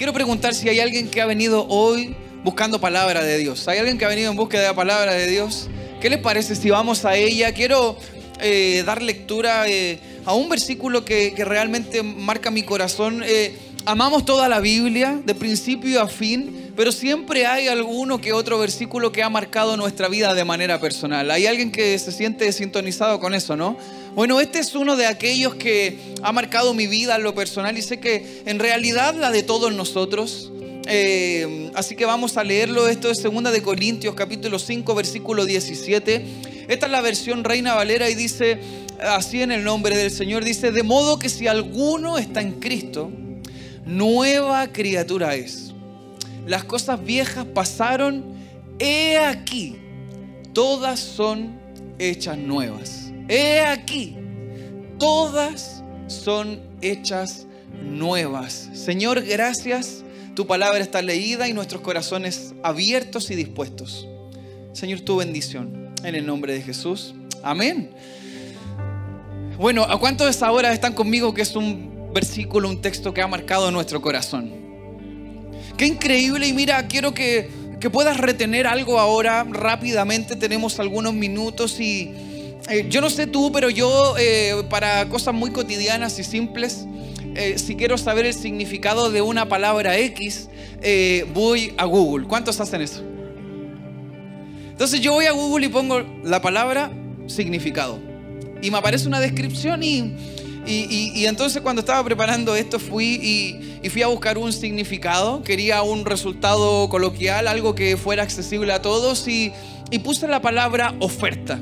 quiero preguntar si hay alguien que ha venido hoy buscando palabra de Dios. ¿Hay alguien que ha venido en búsqueda de la palabra de Dios? ¿Qué les parece si vamos a ella? Quiero eh, dar lectura eh, a un versículo que, realmente marca mi corazón. Eh, amamos toda la Biblia, de principio a fin, pero siempre hay alguno que otro versículo que ha marcado nuestra vida de manera personal. Hay alguien que se siente sintonizado con eso, ¿no? Bueno, este es uno de aquellos que ha marcado mi vida en lo personal y sé que en realidad la de todos nosotros. Eh, así que vamos a leerlo. Esto es 2 de Corintios capítulo 5 versículo 17. Esta es la versión Reina Valera y dice así en el nombre del Señor. Dice, de modo que si alguno está en Cristo, nueva criatura es. Las cosas viejas pasaron, he aquí, todas son hechas nuevas. He aquí, todas son hechas nuevas. Señor, gracias tu palabra está leída y nuestros corazones abiertos y dispuestos. Señor, tu bendición. En el nombre de Jesús. Amén. Bueno, ¿a cuántos ahora están conmigo que es un versículo, un texto que ha marcado nuestro corazón? Qué increíble y mira, quiero que, puedas retener algo ahora rápidamente. Tenemos algunos minutos y eh, yo no sé tú, pero yo eh, para cosas muy cotidianas y simples, eh, si quiero saber el significado de una palabra X, eh, voy a Google. ¿Cuántos hacen eso? Entonces yo voy a Google y pongo la palabra significado. Y me aparece una descripción y, y, entonces cuando estaba preparando esto fui y, fui a buscar un significado. Quería un resultado coloquial, algo que fuera accesible a todos y, puse la palabra oferta.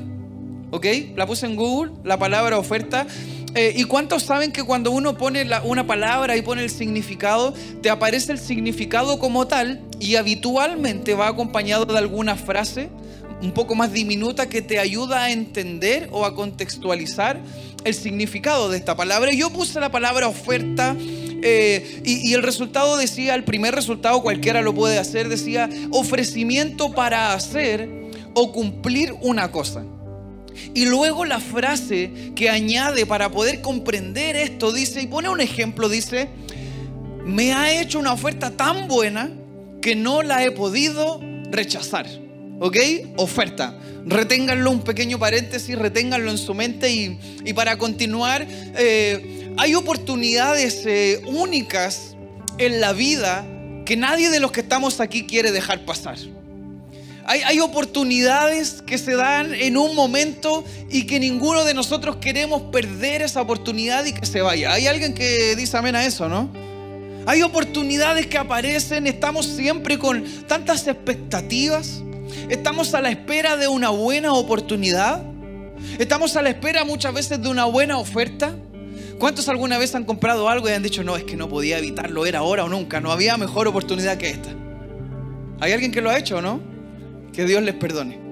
¿Ok? La puse en Google, la palabra oferta. Eh, ¿Y cuántos saben que cuando uno pone una palabra y pone el significado, te aparece el significado como tal y habitualmente va acompañado de alguna frase un poco más diminuta que te ayuda a entender o a contextualizar el significado de esta palabra? Yo puse la palabra oferta eh, y, y el resultado decía, el primer resultado cualquiera lo puede hacer, decía ofrecimiento para hacer o cumplir una cosa. Y luego la frase que añade para poder comprender esto dice, y pone un ejemplo, dice, me ha hecho una oferta tan buena que no la he podido rechazar. ¿Ok? Oferta. Reténganlo un pequeño paréntesis, reténganlo en su mente y, para continuar, eh, hay oportunidades eh, únicas en la vida que nadie de los que estamos aquí quiere dejar pasar. Hay, oportunidades que se dan en un momento y que ninguno de nosotros queremos perder esa oportunidad y que se vaya. Hay alguien que dice amén a eso, ¿no? Hay oportunidades que aparecen, estamos siempre con tantas expectativas, estamos a la espera de una buena oportunidad, estamos a la espera muchas veces de una buena oferta. ¿Cuántos alguna vez han comprado algo y han dicho, no, es que no podía evitarlo, era ahora o nunca, no había mejor oportunidad que esta? ¿Hay alguien que lo ha hecho o no? Que Dios les perdone.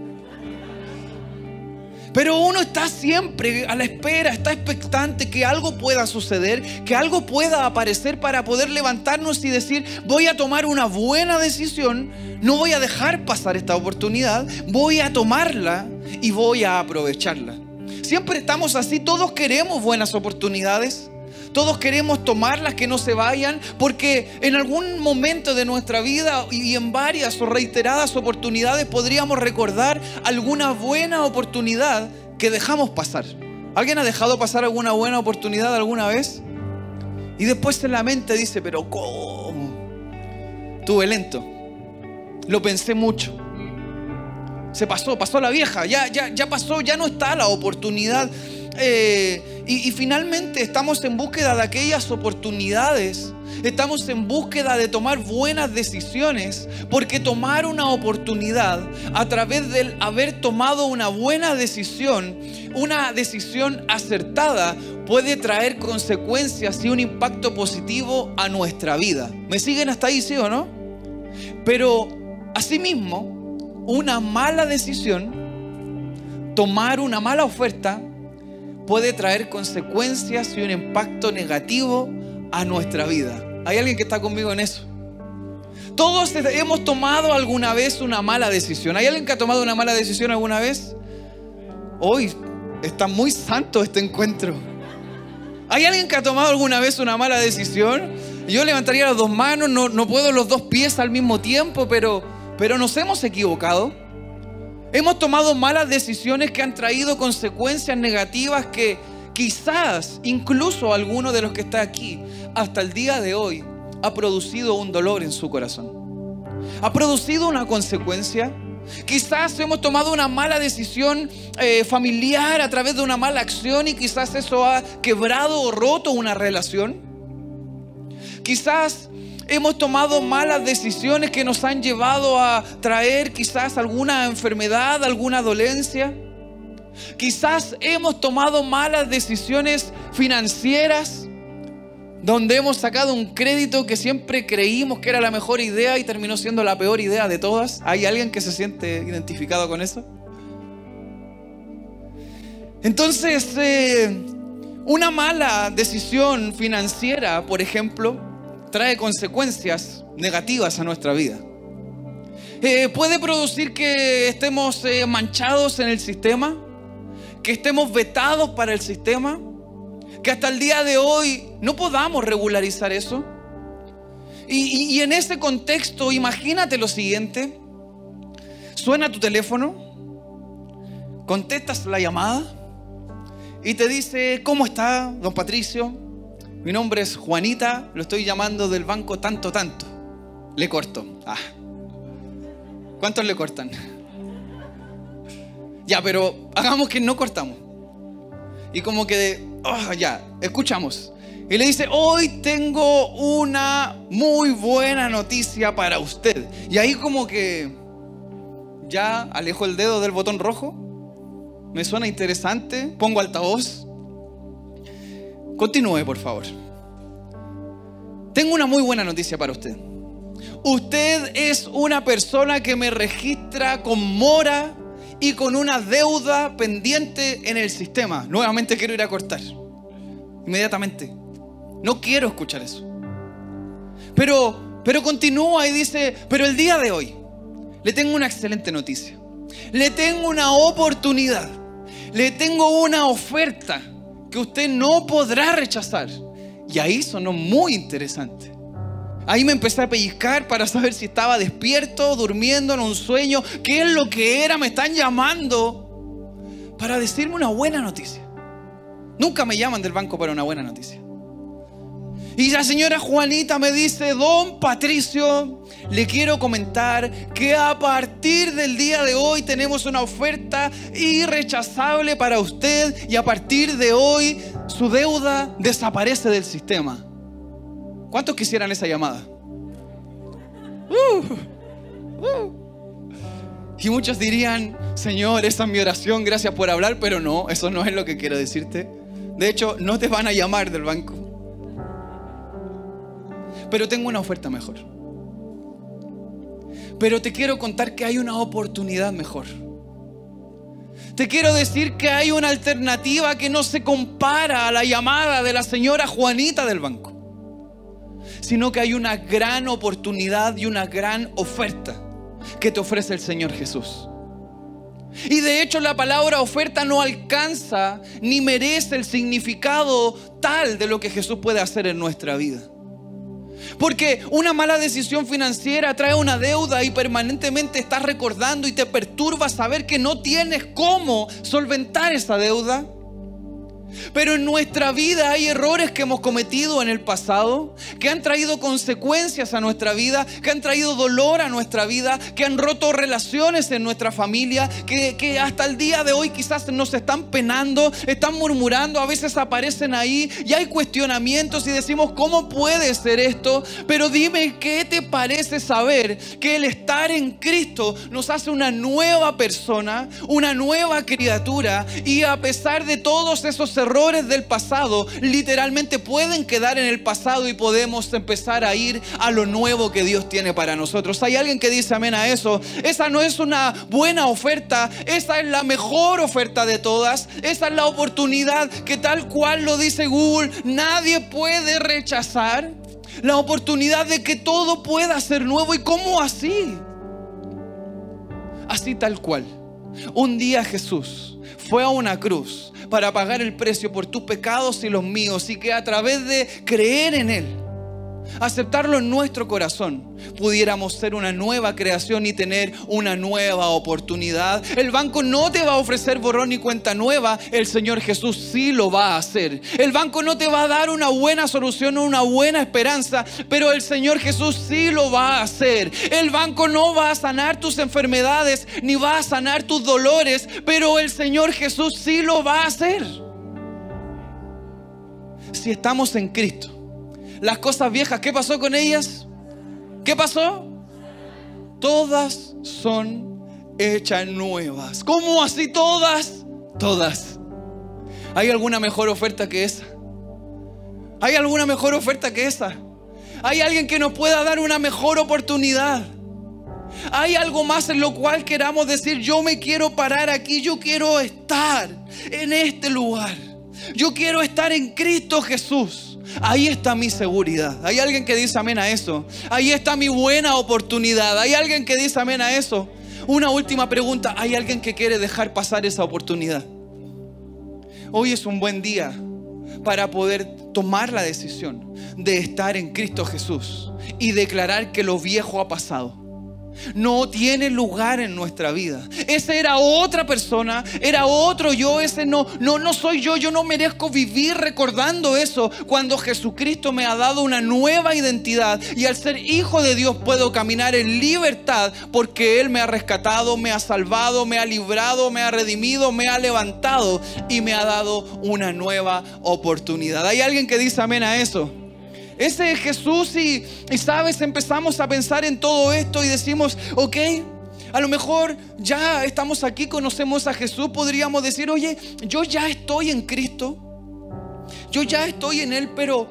Pero uno está siempre a la espera, está expectante que algo pueda suceder, que algo pueda aparecer para poder levantarnos y decir, voy a tomar una buena decisión, no voy a dejar pasar esta oportunidad, voy a tomarla y voy a aprovecharla. Siempre estamos así, todos queremos buenas oportunidades. Todos queremos tomarlas, que no se vayan, porque en algún momento de nuestra vida y en varias o reiteradas oportunidades podríamos recordar alguna buena oportunidad que dejamos pasar. ¿Alguien ha dejado pasar alguna buena oportunidad alguna vez? Y después en la mente dice, pero ¿cómo? Tuve lento. Lo pensé mucho. Se pasó, pasó la vieja, ya, ya, ya pasó, ya no está la oportunidad eh, y, finalmente estamos en búsqueda de aquellas oportunidades. Estamos en búsqueda de tomar buenas decisiones, porque tomar una oportunidad a través del haber tomado una buena decisión, una decisión acertada, puede traer consecuencias y un impacto positivo a nuestra vida. ¿Me siguen hasta ahí, sí o no? Pero asimismo, una mala decisión, tomar una mala oferta, puede traer consecuencias y un impacto negativo a nuestra vida. ¿Hay alguien que está conmigo en eso? Todos hemos tomado alguna vez una mala decisión. ¿Hay alguien que ha tomado una mala decisión alguna vez? Hoy está muy santo este encuentro. ¿Hay alguien que ha tomado alguna vez una mala decisión? Yo levantaría las dos manos, no, no puedo los dos pies al mismo tiempo, pero, pero nos hemos equivocado. Hemos tomado malas decisiones que han traído consecuencias negativas que quizás incluso alguno de los que está aquí hasta el día de hoy ha producido un dolor en su corazón. Ha producido una consecuencia. Quizás hemos tomado una mala decisión eh, familiar a través de una mala acción y quizás eso ha quebrado o roto una relación. Quizás hemos tomado malas decisiones que nos han llevado a traer quizás alguna enfermedad, alguna dolencia. Quizás hemos tomado malas decisiones financieras donde hemos sacado un crédito que siempre creímos que era la mejor idea y terminó siendo la peor idea de todas. ¿Hay alguien que se siente identificado con eso? Entonces, eh, una mala decisión financiera, por ejemplo, trae consecuencias negativas a nuestra vida. Eh, puede producir que estemos eh, manchados en el sistema, que estemos vetados para el sistema, que hasta el día de hoy no podamos regularizar eso. Y, y en ese contexto, imagínate lo siguiente, suena tu teléfono, contestas la llamada y te dice, ¿cómo está, don Patricio? Mi nombre es Juanita, lo estoy llamando del banco tanto, tanto. Le corto. Ah. ¿Cuántos le cortan? Ya, pero hagamos que no cortamos. Y como que, oh, ya, escuchamos. Y le dice, hoy tengo una muy buena noticia para usted. Y ahí como que ya alejo el dedo del botón rojo. Me suena interesante. Pongo altavoz. Continúe, por favor. Tengo una muy buena noticia para usted. Usted es una persona que me registra con mora y con una deuda pendiente en el sistema. Nuevamente quiero ir a cortar. Inmediatamente. No quiero escuchar eso. Pero, pero continúa y dice, pero el día de hoy le tengo una excelente noticia. Le tengo una oportunidad. Le tengo una oferta que usted no podrá rechazar. Y ahí sonó muy interesante. Ahí me empecé a pellizcar para saber si estaba despierto, durmiendo en un sueño, qué es lo que era, me están llamando para decirme una buena noticia. Nunca me llaman del banco para una buena noticia. Y la señora Juanita me dice, don Patricio, le quiero comentar que a partir del día de hoy tenemos una oferta irrechazable para usted y a partir de hoy su deuda desaparece del sistema. ¿Cuántos quisieran esa llamada? Uh, uh. Y muchos dirían, Señor, esa es mi oración, gracias por hablar, pero no, eso no es lo que quiero decirte. De hecho, no te van a llamar del banco. Pero tengo una oferta mejor. Pero te quiero contar que hay una oportunidad mejor. Te quiero decir que hay una alternativa que no se compara a la llamada de la señora Juanita del banco, sino que hay una gran oportunidad y una gran oferta que te ofrece el Señor Jesús. Y de hecho la palabra oferta no alcanza ni merece el significado tal de lo que Jesús puede hacer en nuestra vida. Porque una mala decisión financiera trae una deuda y permanentemente estás recordando y te perturba saber que no tienes cómo solventar esa deuda. Pero en nuestra vida hay errores que hemos cometido en el pasado, que han traído consecuencias a nuestra vida, que han traído dolor a nuestra vida, que han roto relaciones en nuestra familia, que, hasta el día de hoy quizás nos están penando, están murmurando, a veces aparecen ahí y hay cuestionamientos y decimos, ¿cómo puede ser esto? Pero dime, ¿qué te parece saber que el estar en Cristo nos hace una nueva persona, una nueva criatura y a pesar de todos esos errores del pasado literalmente pueden quedar en el pasado y podemos empezar a ir a lo nuevo que Dios tiene para nosotros. Hay alguien que dice amén a eso. Esa no es una buena oferta, esa es la mejor oferta de todas. Esa es la oportunidad que tal cual lo dice Google, nadie puede rechazar. La oportunidad de que todo pueda ser nuevo. ¿Y cómo así? Así tal cual. Un día Jesús fue a una cruz para pagar el precio por tus pecados y los míos y que a través de creer en Él aceptarlo en nuestro corazón, pudiéramos ser una nueva creación y tener una nueva oportunidad. El banco no te va a ofrecer borrón ni cuenta nueva, el Señor Jesús sí lo va a hacer. El banco no te va a dar una buena solución o una buena esperanza, pero el Señor Jesús sí lo va a hacer. El banco no va a sanar tus enfermedades ni va a sanar tus dolores, pero el Señor Jesús sí lo va a hacer. Si estamos en Cristo las cosas viejas, ¿qué pasó con ellas? ¿Qué pasó? Todas son hechas nuevas. ¿Cómo así todas? Todas. ¿Hay alguna mejor oferta que esa? ¿Hay alguna mejor oferta que esa? ¿Hay alguien que nos pueda dar una mejor oportunidad? ¿Hay algo más en lo cual queramos decir, yo me quiero parar aquí, yo quiero estar en este lugar? Yo quiero estar en Cristo Jesús. Ahí está mi seguridad. Hay alguien que dice amén a eso. Ahí está mi buena oportunidad. Hay alguien que dice amén a eso. Una última pregunta. ¿Hay alguien que quiere dejar pasar esa oportunidad? Hoy es un buen día para poder tomar la decisión de estar en Cristo Jesús y declarar que lo viejo ha pasado no tiene lugar en nuestra vida. Ese era otra persona, era otro yo, ese no, no, no soy yo, yo no merezco vivir recordando eso cuando Jesucristo me ha dado una nueva identidad y al ser hijo de Dios puedo caminar en libertad porque Él me ha rescatado, me ha salvado, me ha librado, me ha redimido, me ha levantado y me ha dado una nueva oportunidad. ¿Hay alguien que dice amén a eso? Ese es Jesús y, sabes, empezamos a pensar en todo esto y decimos, ok, a lo mejor ya estamos aquí, conocemos a Jesús, podríamos decir, oye, yo ya estoy en Cristo, yo ya estoy en Él, pero,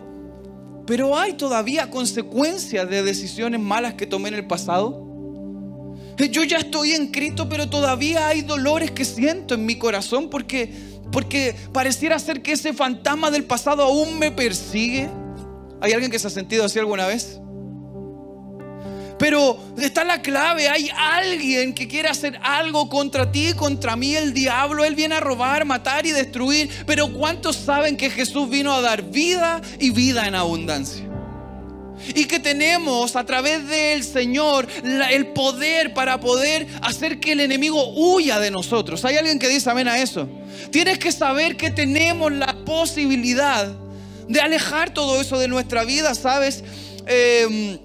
pero hay todavía consecuencias de decisiones malas que tomé en el pasado. Yo ya estoy en Cristo, pero todavía hay dolores que siento en mi corazón porque, porque pareciera ser que ese fantasma del pasado aún me persigue. ¿Hay alguien que se ha sentido así alguna vez? Pero está la clave, hay alguien que quiere hacer algo contra ti, contra mí, el diablo. Él viene a robar, matar y destruir. Pero ¿cuántos saben que Jesús vino a dar vida y vida en abundancia? Y que tenemos a través del Señor el poder para poder hacer que el enemigo huya de nosotros. ¿Hay alguien que dice amén a eso? Tienes que saber que tenemos la posibilidad de alejar todo eso de nuestra vida, ¿sabes? Em,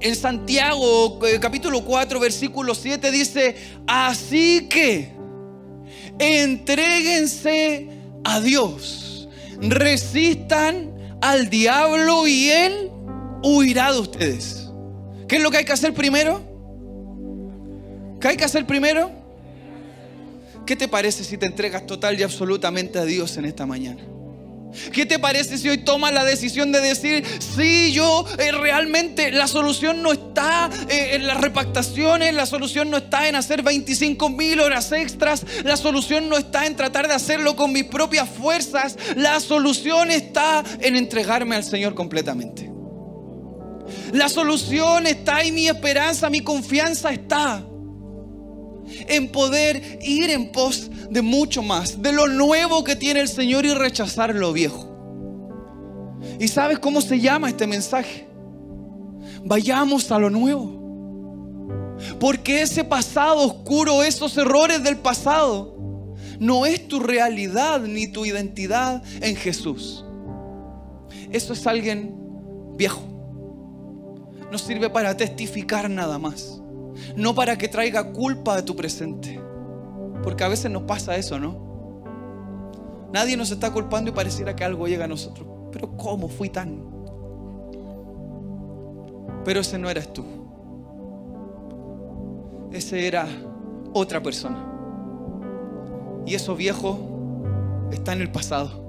en Santiago eh, capítulo 4 versículo 7 dice, así que entréguense a Dios, resistan al diablo y él huirá de ustedes. ¿Qué es lo que hay que hacer primero? ¿Qué hay que hacer primero? ¿Qué te parece si te entregas total y absolutamente a Dios en esta mañana? ¿Qué te parece si hoy tomas la decisión de decir, sí, yo eh, realmente la solución no está eh, en las repactaciones, la solución no está en hacer 25 mil horas extras, la solución no está en tratar de hacerlo con mis propias fuerzas, la solución está en entregarme al Señor completamente. La solución está y mi esperanza, mi confianza está en poder ir en pos de mucho más, de lo nuevo que tiene el Señor y rechazar lo viejo. ¿Y sabes cómo se llama este mensaje? Vayamos a lo nuevo. Porque ese pasado oscuro, esos errores del pasado, no es tu realidad ni tu identidad en Jesús. Eso es alguien viejo. No sirve para testificar nada más no para que traiga culpa de tu presente. Porque a veces nos pasa eso, ¿no? Nadie nos está culpando y pareciera que algo llega a nosotros. Pero ¿cómo fui tan? Pero ese no eras tú. Ese era otra persona. Y eso viejo está en el pasado.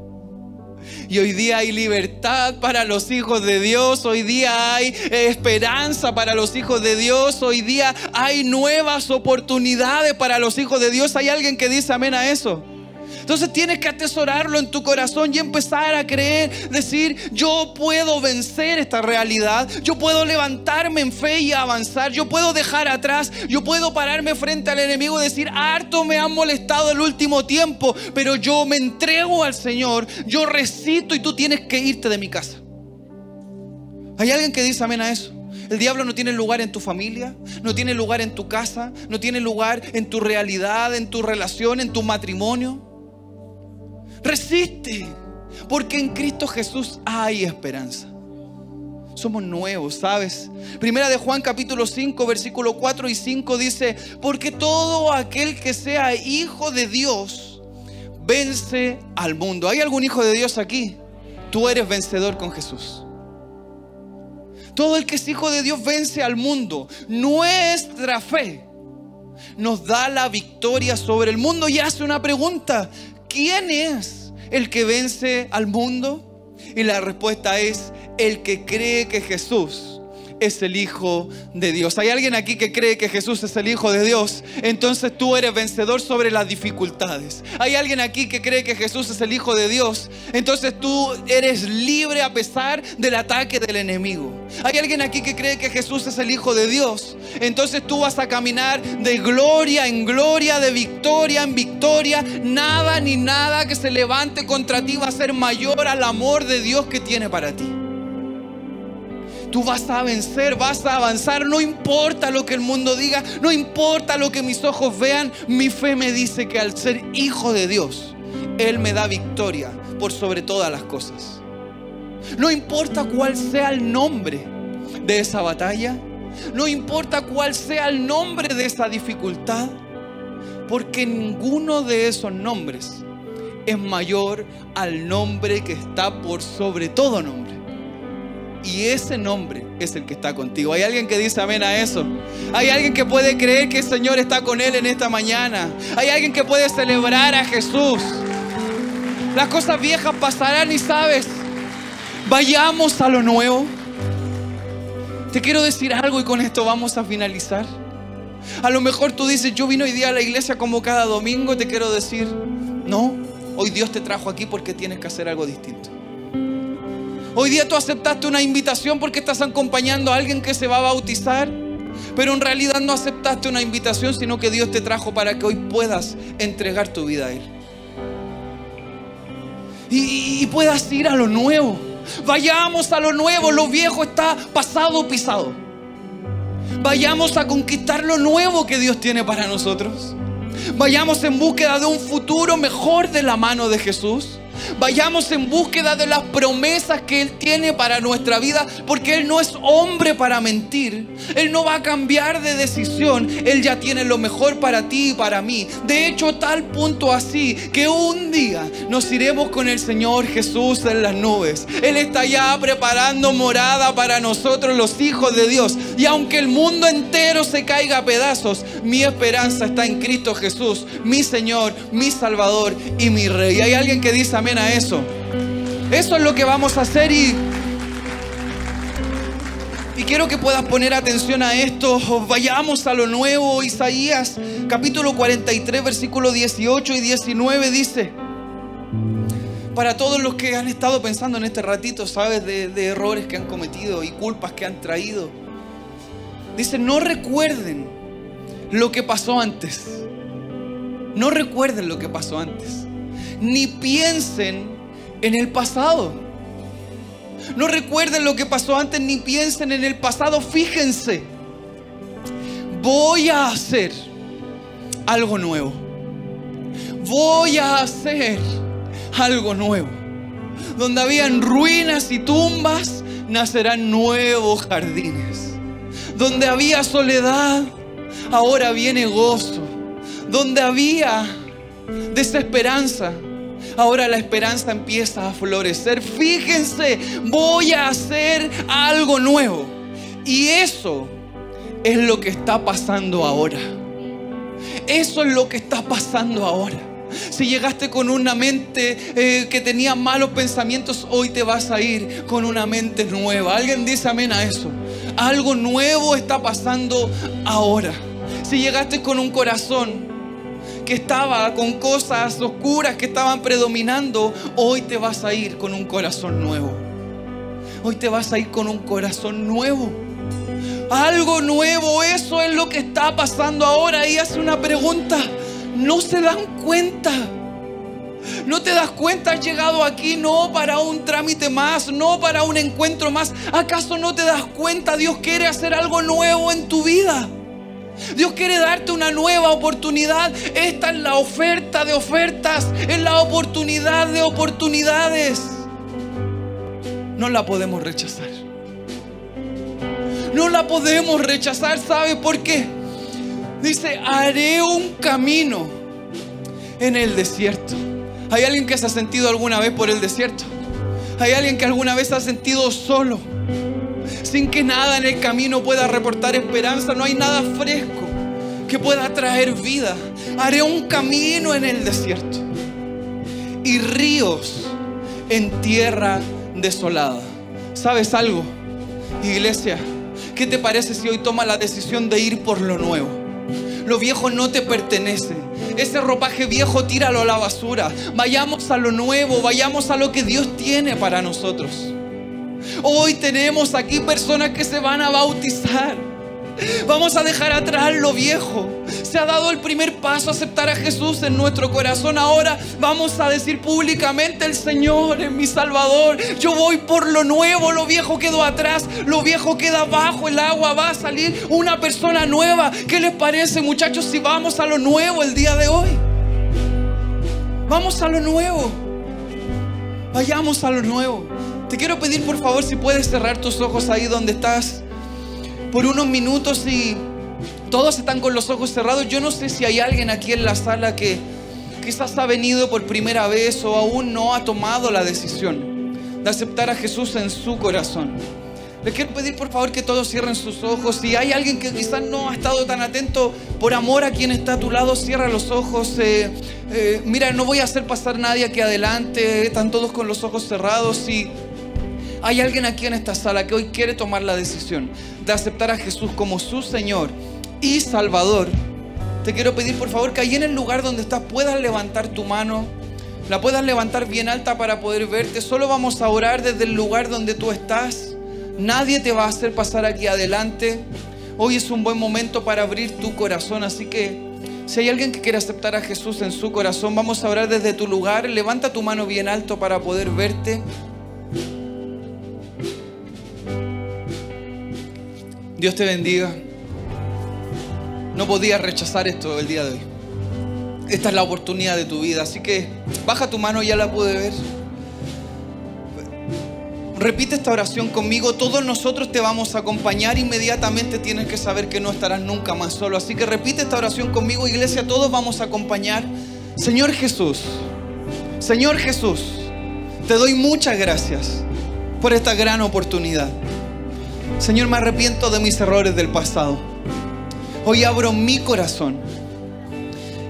Y hoy día hay libertad para los hijos de Dios, hoy día hay esperanza para los hijos de Dios, hoy día hay nuevas oportunidades para los hijos de Dios. ¿Hay alguien que dice amén a eso? Entonces tienes que atesorarlo en tu corazón y empezar a creer, decir, yo puedo vencer esta realidad, yo puedo levantarme en fe y avanzar, yo puedo dejar atrás, yo puedo pararme frente al enemigo y decir, harto me han molestado el último tiempo, pero yo me entrego al Señor, yo recito y tú tienes que irte de mi casa. ¿Hay alguien que dice amén a eso? El diablo no tiene lugar en tu familia, no tiene lugar en tu casa, no tiene lugar en tu realidad, en tu relación, en tu matrimonio. Resiste, porque en Cristo Jesús hay esperanza. Somos nuevos, ¿sabes? Primera de Juan capítulo 5, versículo 4 y 5 dice, porque todo aquel que sea hijo de Dios vence al mundo. ¿Hay algún hijo de Dios aquí? Tú eres vencedor con Jesús. Todo el que es hijo de Dios vence al mundo. Nuestra fe nos da la victoria sobre el mundo y hace una pregunta. ¿Quién es el que vence al mundo? Y la respuesta es el que cree que Jesús es el Hijo de Dios. ¿Hay alguien aquí que cree que Jesús es el Hijo de Dios? Entonces tú eres vencedor sobre las dificultades. ¿Hay alguien aquí que cree que Jesús es el Hijo de Dios? Entonces tú eres libre a pesar del ataque del enemigo. ¿Hay alguien aquí que cree que Jesús es el Hijo de Dios? Entonces tú vas a caminar de gloria en gloria, de victoria en victoria. Nada ni nada que se levante contra ti va a ser mayor al amor de Dios que tiene para ti. Tú vas a vencer, vas a avanzar, no importa lo que el mundo diga, no importa lo que mis ojos vean, mi fe me dice que al ser hijo de Dios, Él me da victoria por sobre todas las cosas. No importa cuál sea el nombre de esa batalla, no importa cuál sea el nombre de esa dificultad, porque ninguno de esos nombres es mayor al nombre que está por sobre todo nombre. Y ese nombre es el que está contigo. Hay alguien que dice amén a eso. Hay alguien que puede creer que el Señor está con él en esta mañana. Hay alguien que puede celebrar a Jesús. Las cosas viejas pasarán y sabes, vayamos a lo nuevo. Te quiero decir algo y con esto vamos a finalizar. A lo mejor tú dices, yo vino hoy día a la iglesia como cada domingo. Te quiero decir, no, hoy Dios te trajo aquí porque tienes que hacer algo distinto. Hoy día tú aceptaste una invitación porque estás acompañando a alguien que se va a bautizar. Pero en realidad no aceptaste una invitación, sino que Dios te trajo para que hoy puedas entregar tu vida a Él. Y, puedas ir a lo nuevo. Vayamos a lo nuevo. Lo viejo está pasado, pisado. Vayamos a conquistar lo nuevo que Dios tiene para nosotros. Vayamos en búsqueda de un futuro mejor de la mano de Jesús. Vayamos en búsqueda de las promesas que Él tiene para nuestra vida, porque Él no es hombre para mentir. Él no va a cambiar de decisión. Él ya tiene lo mejor para ti y para mí. De hecho, tal punto así que un día nos iremos con el Señor Jesús en las nubes. Él está ya preparando morada para nosotros los hijos de Dios. Y aunque el mundo entero se caiga a pedazos, mi esperanza está en Cristo Jesús, mi Señor, mi Salvador y mi Rey. Hay alguien que dice amén a eso. Eso es lo que vamos a hacer y, y quiero que puedas poner atención a esto. Vayamos a lo nuevo. Isaías capítulo 43, versículo 18 y 19 dice, para todos los que han estado pensando en este ratito, sabes, de, de errores que han cometido y culpas que han traído. Dice, no recuerden lo que pasó antes. No recuerden lo que pasó antes ni piensen en el pasado. No recuerden lo que pasó antes, ni piensen en el pasado. Fíjense, voy a hacer algo nuevo. Voy a hacer algo nuevo. Donde habían ruinas y tumbas, nacerán nuevos jardines. Donde había soledad, ahora viene gozo. Donde había desesperanza, ahora la esperanza empieza a florecer. Fíjense, voy a hacer algo nuevo. Y eso es lo que está pasando ahora. Eso es lo que está pasando ahora. Si llegaste con una mente eh, que tenía malos pensamientos, hoy te vas a ir con una mente nueva. Alguien dice amén a eso. Algo nuevo está pasando ahora. Si llegaste con un corazón que estaba con cosas oscuras que estaban predominando, hoy te vas a ir con un corazón nuevo. Hoy te vas a ir con un corazón nuevo. Algo nuevo, eso es lo que está pasando ahora. Y hace una pregunta, ¿no se dan cuenta ¿No te das cuenta? Has llegado aquí no para un trámite más, no para un encuentro más. ¿Acaso no te das cuenta? Dios quiere hacer algo nuevo en tu vida. Dios quiere darte una nueva oportunidad. Esta es la oferta de ofertas, es la oportunidad de oportunidades. No la podemos rechazar. No la podemos rechazar, ¿sabe por qué? Dice, haré un camino en el desierto. ¿Hay alguien que se ha sentido alguna vez por el desierto? ¿Hay alguien que alguna vez se ha sentido solo? Sin que nada en el camino pueda reportar esperanza. No hay nada fresco que pueda traer vida. Haré un camino en el desierto. Y ríos en tierra desolada. ¿Sabes algo? Iglesia, ¿qué te parece si hoy toma la decisión de ir por lo nuevo? Lo viejo no te pertenece. Ese ropaje viejo tíralo a la basura. Vayamos a lo nuevo, vayamos a lo que Dios tiene para nosotros. Hoy tenemos aquí personas que se van a bautizar. Vamos a dejar atrás lo viejo. Se ha dado el primer paso a aceptar a Jesús en nuestro corazón. Ahora vamos a decir públicamente, el Señor es mi Salvador. Yo voy por lo nuevo, lo viejo quedó atrás, lo viejo queda abajo, el agua va a salir una persona nueva. ¿Qué les parece muchachos si vamos a lo nuevo el día de hoy? Vamos a lo nuevo. Vayamos a lo nuevo. Te quiero pedir por favor si puedes cerrar tus ojos ahí donde estás por unos minutos y todos están con los ojos cerrados. Yo no sé si hay alguien aquí en la sala que quizás ha venido por primera vez o aún no ha tomado la decisión de aceptar a Jesús en su corazón. Les quiero pedir por favor que todos cierren sus ojos. Si hay alguien que quizás no ha estado tan atento, por amor a quien está a tu lado, cierra los ojos. Eh, eh, mira, no voy a hacer pasar nadie aquí adelante. Están todos con los ojos cerrados. Y hay alguien aquí en esta sala que hoy quiere tomar la decisión de aceptar a Jesús como su Señor y Salvador. Te quiero pedir por favor que ahí en el lugar donde estás puedas levantar tu mano, la puedas levantar bien alta para poder verte. Solo vamos a orar desde el lugar donde tú estás. Nadie te va a hacer pasar aquí adelante. Hoy es un buen momento para abrir tu corazón, así que si hay alguien que quiere aceptar a Jesús en su corazón, vamos a orar desde tu lugar. Levanta tu mano bien alto para poder verte. Dios te bendiga. No podías rechazar esto el día de hoy. Esta es la oportunidad de tu vida. Así que baja tu mano, ya la pude ver. Repite esta oración conmigo. Todos nosotros te vamos a acompañar. Inmediatamente tienes que saber que no estarás nunca más solo. Así que repite esta oración conmigo, iglesia. Todos vamos a acompañar. Señor Jesús, Señor Jesús, te doy muchas gracias por esta gran oportunidad. Señor, me arrepiento de mis errores del pasado. Hoy abro mi corazón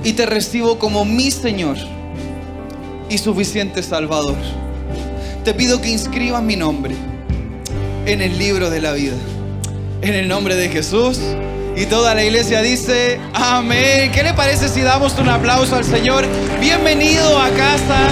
y te recibo como mi Señor y suficiente Salvador. Te pido que inscribas mi nombre en el libro de la vida. En el nombre de Jesús. Y toda la iglesia dice, amén. ¿Qué le parece si damos un aplauso al Señor? Bienvenido a casa.